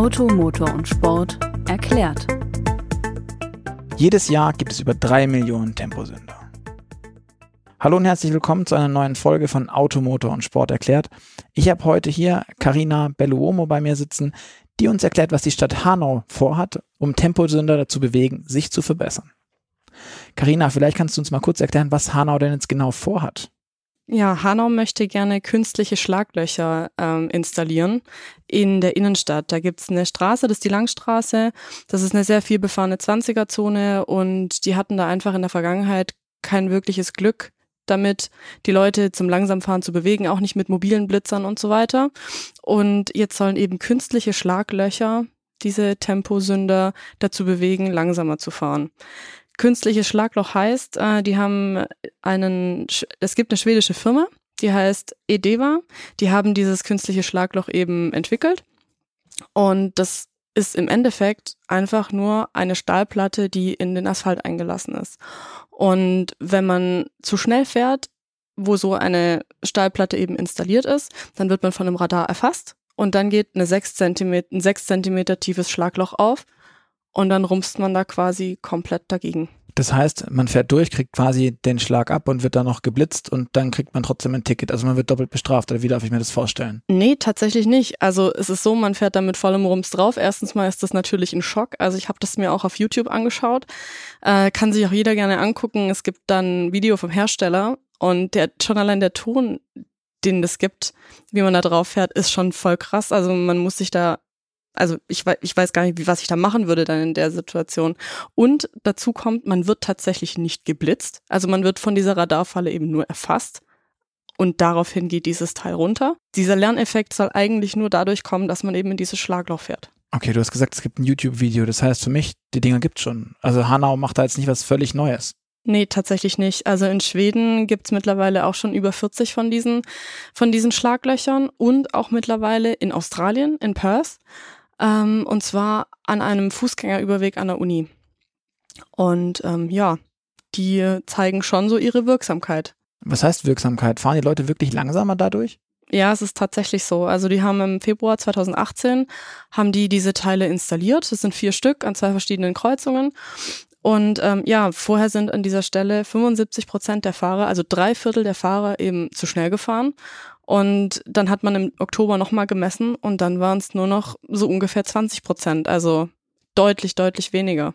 Auto, Motor und Sport erklärt. Jedes Jahr gibt es über drei Millionen Temposünder. Hallo und herzlich willkommen zu einer neuen Folge von Auto, Motor und Sport erklärt. Ich habe heute hier Karina Belluomo bei mir sitzen, die uns erklärt, was die Stadt Hanau vorhat, um Temposünder dazu bewegen, sich zu verbessern. Karina, vielleicht kannst du uns mal kurz erklären, was Hanau denn jetzt genau vorhat. Ja, Hanau möchte gerne künstliche Schlaglöcher ähm, installieren in der Innenstadt. Da gibt's eine Straße, das ist die Langstraße. Das ist eine sehr viel befahrene 20er-Zone und die hatten da einfach in der Vergangenheit kein wirkliches Glück damit, die Leute zum Langsamfahren zu bewegen, auch nicht mit mobilen Blitzern und so weiter. Und jetzt sollen eben künstliche Schlaglöcher diese Temposünder dazu bewegen, langsamer zu fahren. Künstliches Schlagloch heißt, äh, die haben einen, es gibt eine schwedische Firma, die heißt Edeva. Die haben dieses künstliche Schlagloch eben entwickelt. Und das ist im Endeffekt einfach nur eine Stahlplatte, die in den Asphalt eingelassen ist. Und wenn man zu schnell fährt, wo so eine Stahlplatte eben installiert ist, dann wird man von einem Radar erfasst und dann geht eine 6 cm, ein 6 cm tiefes Schlagloch auf und dann rumpst man da quasi komplett dagegen. Das heißt, man fährt durch, kriegt quasi den Schlag ab und wird dann noch geblitzt und dann kriegt man trotzdem ein Ticket. Also man wird doppelt bestraft oder wie darf ich mir das vorstellen? Nee, tatsächlich nicht. Also es ist so, man fährt da mit vollem Rums drauf. Erstens mal ist das natürlich ein Schock. Also ich habe das mir auch auf YouTube angeschaut. Äh, kann sich auch jeder gerne angucken. Es gibt dann ein Video vom Hersteller und der schon allein der Ton, den es gibt, wie man da drauf fährt, ist schon voll krass. Also man muss sich da also ich weiß, ich weiß gar nicht, wie, was ich da machen würde dann in der Situation. Und dazu kommt, man wird tatsächlich nicht geblitzt. Also man wird von dieser Radarfalle eben nur erfasst. Und daraufhin geht dieses Teil runter. Dieser Lerneffekt soll eigentlich nur dadurch kommen, dass man eben in dieses Schlagloch fährt. Okay, du hast gesagt, es gibt ein YouTube-Video. Das heißt für mich, die Dinger gibt's schon. Also Hanau macht da jetzt nicht was völlig Neues. Nee, tatsächlich nicht. Also in Schweden gibt's mittlerweile auch schon über 40 von diesen, von diesen Schlaglöchern und auch mittlerweile in Australien, in Perth ähm, und zwar an einem Fußgängerüberweg an der Uni. Und ähm, ja, die zeigen schon so ihre Wirksamkeit. Was heißt Wirksamkeit? Fahren die Leute wirklich langsamer dadurch? Ja, es ist tatsächlich so. Also die haben im Februar 2018 haben die diese Teile installiert. Das sind vier Stück an zwei verschiedenen Kreuzungen. Und ähm, ja, vorher sind an dieser Stelle 75 Prozent der Fahrer, also drei Viertel der Fahrer eben zu schnell gefahren. Und dann hat man im Oktober nochmal gemessen und dann waren es nur noch so ungefähr 20 Prozent, also deutlich, deutlich weniger.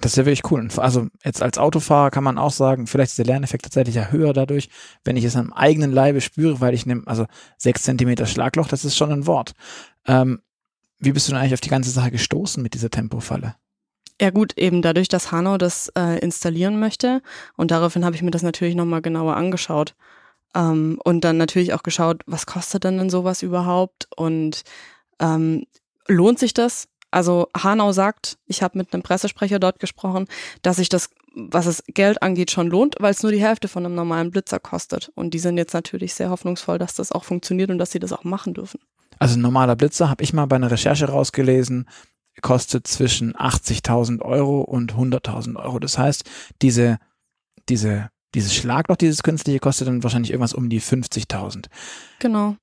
Das ist ja wirklich cool. Also jetzt als Autofahrer kann man auch sagen, vielleicht ist der Lerneffekt tatsächlich ja höher dadurch, wenn ich es am eigenen Leibe spüre, weil ich nehme, also sechs Zentimeter Schlagloch, das ist schon ein Wort. Ähm, wie bist du denn eigentlich auf die ganze Sache gestoßen mit dieser Tempofalle? Ja gut, eben dadurch, dass Hanau das äh, installieren möchte und daraufhin habe ich mir das natürlich nochmal genauer angeschaut. Ähm, und dann natürlich auch geschaut, was kostet denn denn sowas überhaupt und ähm, lohnt sich das? Also Hanau sagt, ich habe mit einem Pressesprecher dort gesprochen, dass sich das, was es Geld angeht, schon lohnt, weil es nur die Hälfte von einem normalen Blitzer kostet. Und die sind jetzt natürlich sehr hoffnungsvoll, dass das auch funktioniert und dass sie das auch machen dürfen. Also ein normaler Blitzer, habe ich mal bei einer Recherche rausgelesen, kostet zwischen 80.000 Euro und 100.000 Euro. Das heißt, diese, diese dieses Schlagloch, dieses künstliche, kostet dann wahrscheinlich irgendwas um die 50.000. Genau.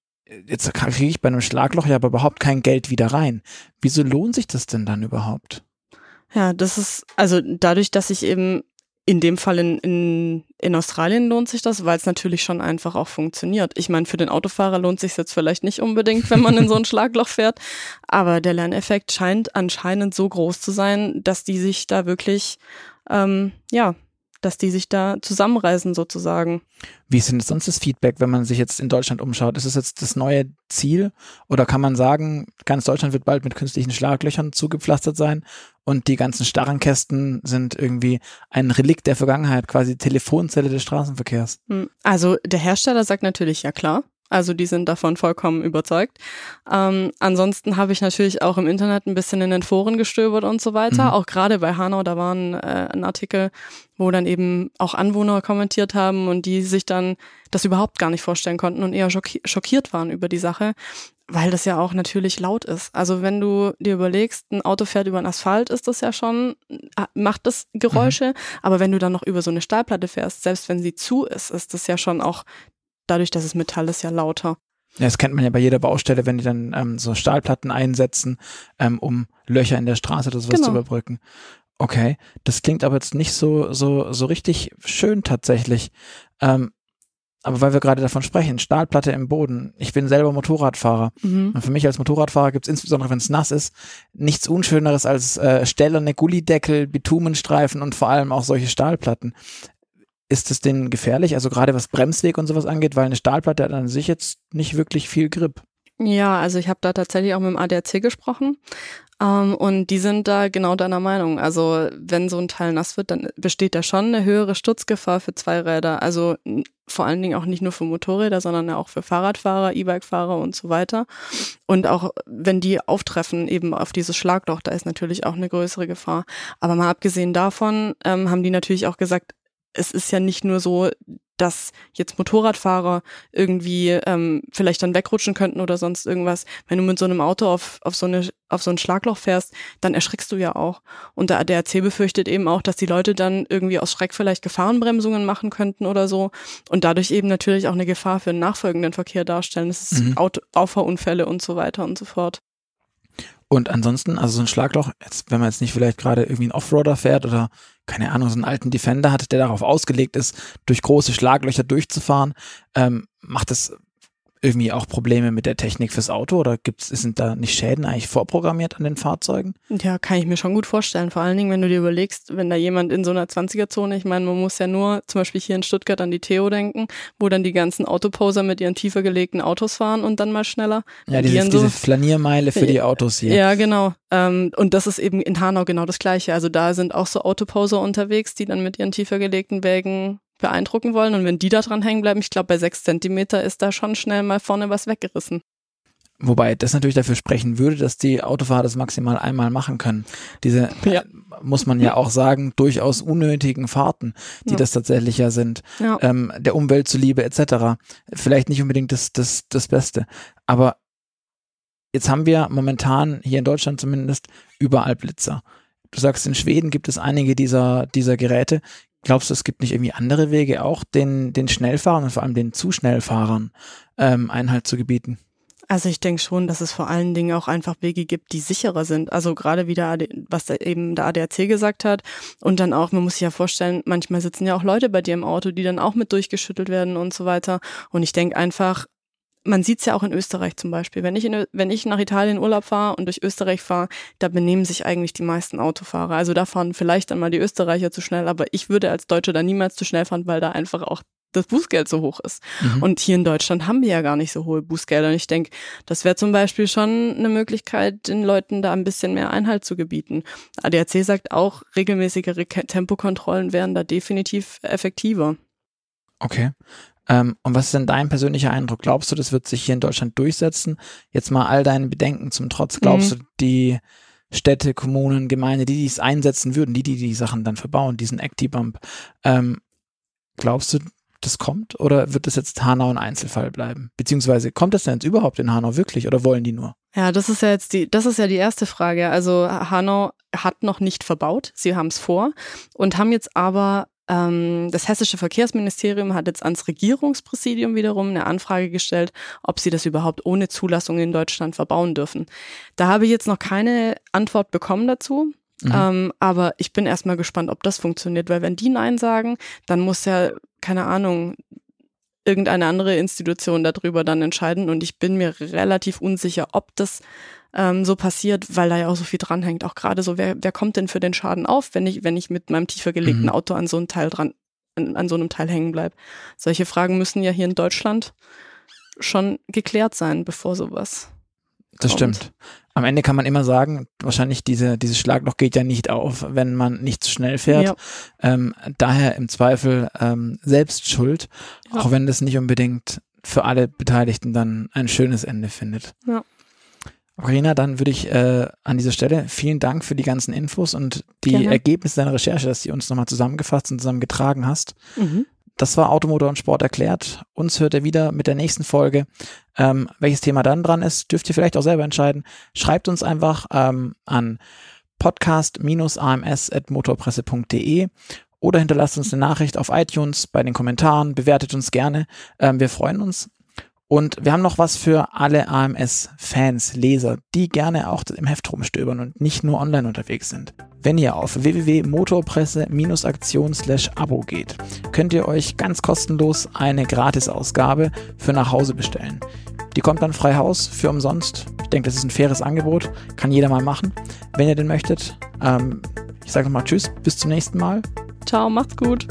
Jetzt kriege ich bei einem Schlagloch ja aber überhaupt kein Geld wieder rein. Wieso lohnt sich das denn dann überhaupt? Ja, das ist, also dadurch, dass ich eben in dem Fall in, in, in Australien lohnt sich das, weil es natürlich schon einfach auch funktioniert. Ich meine, für den Autofahrer lohnt sich jetzt vielleicht nicht unbedingt, wenn man in so ein Schlagloch fährt, aber der Lerneffekt scheint anscheinend so groß zu sein, dass die sich da wirklich ähm, ja dass die sich da zusammenreißen sozusagen. Wie ist denn sonst das Feedback, wenn man sich jetzt in Deutschland umschaut? Ist es jetzt das neue Ziel oder kann man sagen, ganz Deutschland wird bald mit künstlichen Schlaglöchern zugepflastert sein und die ganzen starren Kästen sind irgendwie ein Relikt der Vergangenheit, quasi Telefonzelle des Straßenverkehrs? Hm, also der Hersteller sagt natürlich, ja klar, also die sind davon vollkommen überzeugt. Ähm, ansonsten habe ich natürlich auch im Internet ein bisschen in den Foren gestöbert und so weiter. Mhm. Auch gerade bei Hanau, da war ein, äh, ein Artikel, wo dann eben auch Anwohner kommentiert haben und die sich dann das überhaupt gar nicht vorstellen konnten und eher schockiert waren über die Sache, weil das ja auch natürlich laut ist. Also wenn du dir überlegst, ein Auto fährt über den Asphalt, ist das ja schon, äh, macht das Geräusche, mhm. aber wenn du dann noch über so eine Stahlplatte fährst, selbst wenn sie zu ist, ist das ja schon auch dadurch, dass es Metall ist, ja lauter. Ja, das kennt man ja bei jeder Baustelle, wenn die dann ähm, so Stahlplatten einsetzen, ähm, um Löcher in der Straße oder sowas Genau. zu überbrücken. Okay, das klingt aber jetzt nicht so so so richtig schön tatsächlich. Ähm, aber weil wir gerade davon sprechen, Stahlplatte im Boden. Ich bin selber Motorradfahrer. Mhm. Und für mich als Motorradfahrer gibt es insbesondere, wenn es nass ist, nichts Unschöneres als äh, stählerne Gullideckel, Bitumenstreifen und vor allem auch solche Stahlplatten. Ist es denn gefährlich? Also gerade was Bremsweg und sowas angeht, weil eine Stahlplatte hat an sich jetzt nicht wirklich viel Grip. Ja, also ich habe da tatsächlich auch mit dem ADAC gesprochen ähm, und die sind da genau deiner Meinung. Also wenn so ein Teil nass wird, dann besteht da schon eine höhere Sturzgefahr für Zweiräder. Also vor allen Dingen auch nicht nur für Motorräder, sondern auch für Fahrradfahrer, E-Bike-Fahrer und so weiter. Und auch wenn die auftreffen eben auf dieses Schlagloch, da ist natürlich auch eine größere Gefahr. Aber mal abgesehen davon ähm, haben die natürlich auch gesagt, es ist ja nicht nur so, dass jetzt Motorradfahrer irgendwie ähm, vielleicht dann wegrutschen könnten oder sonst irgendwas. Wenn du mit so einem Auto auf, auf, so, eine, auf so ein Schlagloch fährst, dann erschrickst du ja auch. Und der ADAC befürchtet eben auch, dass die Leute dann irgendwie aus Schreck vielleicht Gefahrenbremsungen machen könnten oder so und dadurch eben natürlich auch eine Gefahr für den nachfolgenden Verkehr darstellen. Das ist Mhm. Auto, Auffahrunfälle und so weiter und so fort. Und ansonsten, also so ein Schlagloch, jetzt, wenn man jetzt nicht vielleicht gerade irgendwie einen Offroader fährt oder keine Ahnung, so einen alten Defender hat, der darauf ausgelegt ist, durch große Schlaglöcher durchzufahren, ähm, macht das irgendwie auch Probleme mit der Technik fürs Auto oder gibt's, sind da nicht Schäden eigentlich vorprogrammiert an den Fahrzeugen? Ja, kann ich mir schon gut vorstellen. Vor allen Dingen, wenn du dir überlegst, wenn da jemand in so einer 20er-Zone, ich meine, man muss ja nur zum Beispiel hier in Stuttgart an die Theo denken, wo dann die ganzen Autoposer mit ihren tiefer gelegten Autos fahren und dann mal schneller. Ja, Die diese, dann so- diese Flaniermeile für die Autos hier. Ja, genau. Ähm, und das ist eben in Hanau genau das Gleiche. Also da sind auch so Autoposer unterwegs, die dann mit ihren tiefer gelegten Wägen beeindrucken wollen. Und wenn die da dran hängen bleiben, ich glaube, bei sechs Zentimeter ist da schon schnell mal vorne was weggerissen. Wobei das natürlich dafür sprechen würde, dass die Autofahrer das maximal einmal machen können. Diese, Ja. äh, muss man ja auch sagen, durchaus unnötigen Fahrten, die Ja. das tatsächlich ja sind. Ja. ähm, der Umwelt zuliebe etc. Vielleicht nicht unbedingt das, das, das Beste. Aber jetzt haben wir momentan hier in Deutschland zumindest überall Blitzer. Du sagst, in Schweden gibt es einige dieser, dieser Geräte. Glaubst du, es gibt nicht irgendwie andere Wege, auch den, den Schnellfahrern und vor allem den zu Schnellfahrern ähm, Einhalt zu gebieten? Also ich denke schon, dass es vor allen Dingen auch einfach Wege gibt, die sicherer sind. Also gerade wie der AD, was eben der ADAC gesagt hat. Und dann auch, man muss sich ja vorstellen, manchmal sitzen ja auch Leute bei dir im Auto, die dann auch mit durchgeschüttelt werden und so weiter. Und ich denke einfach, man sieht's ja auch in Österreich zum Beispiel. Wenn ich, in, wenn ich nach Italien Urlaub fahre und durch Österreich fahre, da benehmen sich eigentlich die meisten Autofahrer. Also da fahren vielleicht dann mal die Österreicher zu schnell, aber ich würde als Deutscher da niemals zu schnell fahren, weil da einfach auch das Bußgeld so hoch ist. Mhm. Und hier in Deutschland haben wir ja gar nicht so hohe Bußgelder. Und ich denke, das wäre zum Beispiel schon eine Möglichkeit, den Leuten da ein bisschen mehr Einhalt zu gebieten. ADAC sagt auch, regelmäßigere Tempokontrollen wären da definitiv effektiver. Okay. Ähm, und was ist denn dein persönlicher Eindruck? Glaubst du, das wird sich hier in Deutschland durchsetzen? Jetzt mal all deinen Bedenken zum Trotz. Glaubst Mhm. du, die Städte, Kommunen, Gemeinde, die dies einsetzen würden, die, die die Sachen dann verbauen, diesen Acti-Bump, ähm, glaubst du, das kommt? Oder wird das jetzt Hanau ein Einzelfall bleiben? Beziehungsweise kommt das denn jetzt überhaupt in Hanau wirklich oder wollen die nur? Ja, das ist ja jetzt die, das ist ja die erste Frage. Also Hanau hat noch nicht verbaut, sie haben es vor und haben jetzt aber das hessische Verkehrsministerium hat jetzt ans Regierungspräsidium wiederum eine Anfrage gestellt, ob sie das überhaupt ohne Zulassung in Deutschland verbauen dürfen. Da habe ich jetzt noch keine Antwort bekommen dazu. Mhm. Ähm, aber ich bin erstmal gespannt, ob das funktioniert, weil wenn die Nein sagen, dann muss ja, keine Ahnung, irgendeine andere Institution darüber dann entscheiden. Und ich bin mir relativ unsicher, ob das ähm, so passiert, weil da ja auch so viel dranhängt. Auch gerade so, wer, wer kommt denn für den Schaden auf, wenn ich, wenn ich mit meinem tiefer gelegten Mhm. Auto an so einem Teil dran, an, an so einem Teil hängen bleib. Solche Fragen müssen ja hier in Deutschland schon geklärt sein, bevor sowas. Das kommt. stimmt. Am Ende kann man immer sagen, wahrscheinlich diese, dieses Schlagloch geht ja nicht auf, wenn man nicht zu schnell fährt. Ja. Ähm, daher im Zweifel ähm, selbst schuld, Ja. auch wenn das nicht unbedingt für alle Beteiligten dann ein schönes Ende findet. Ja. Carina, dann würde ich äh, an dieser Stelle vielen Dank für die ganzen Infos und die Gerne. Ergebnisse deiner Recherche, dass du uns nochmal zusammengefasst und zusammengetragen hast. Mhm. Das war Automotor und Sport erklärt. Uns hört ihr wieder mit der nächsten Folge. Ähm, welches Thema dann dran ist, dürft ihr vielleicht auch selber entscheiden. Schreibt uns einfach ähm, an podcast-ams.motorpresse.de oder hinterlasst uns eine Nachricht auf iTunes bei den Kommentaren, bewertet uns gerne. Ähm, wir freuen uns. Und wir haben noch was für alle AMS-Fans, Leser, die gerne auch im Heft rumstöbern und nicht nur online unterwegs sind. Wenn ihr auf www.motorpresse-aktion/abo geht, könnt ihr euch ganz kostenlos eine Gratisausgabe für nach Hause bestellen. Die kommt dann frei Haus für umsonst. Ich denke, das ist ein faires Angebot. Kann jeder mal machen, wenn ihr den möchtet. Ähm, ich sage nochmal Tschüss, bis zum nächsten Mal. Ciao, macht's gut.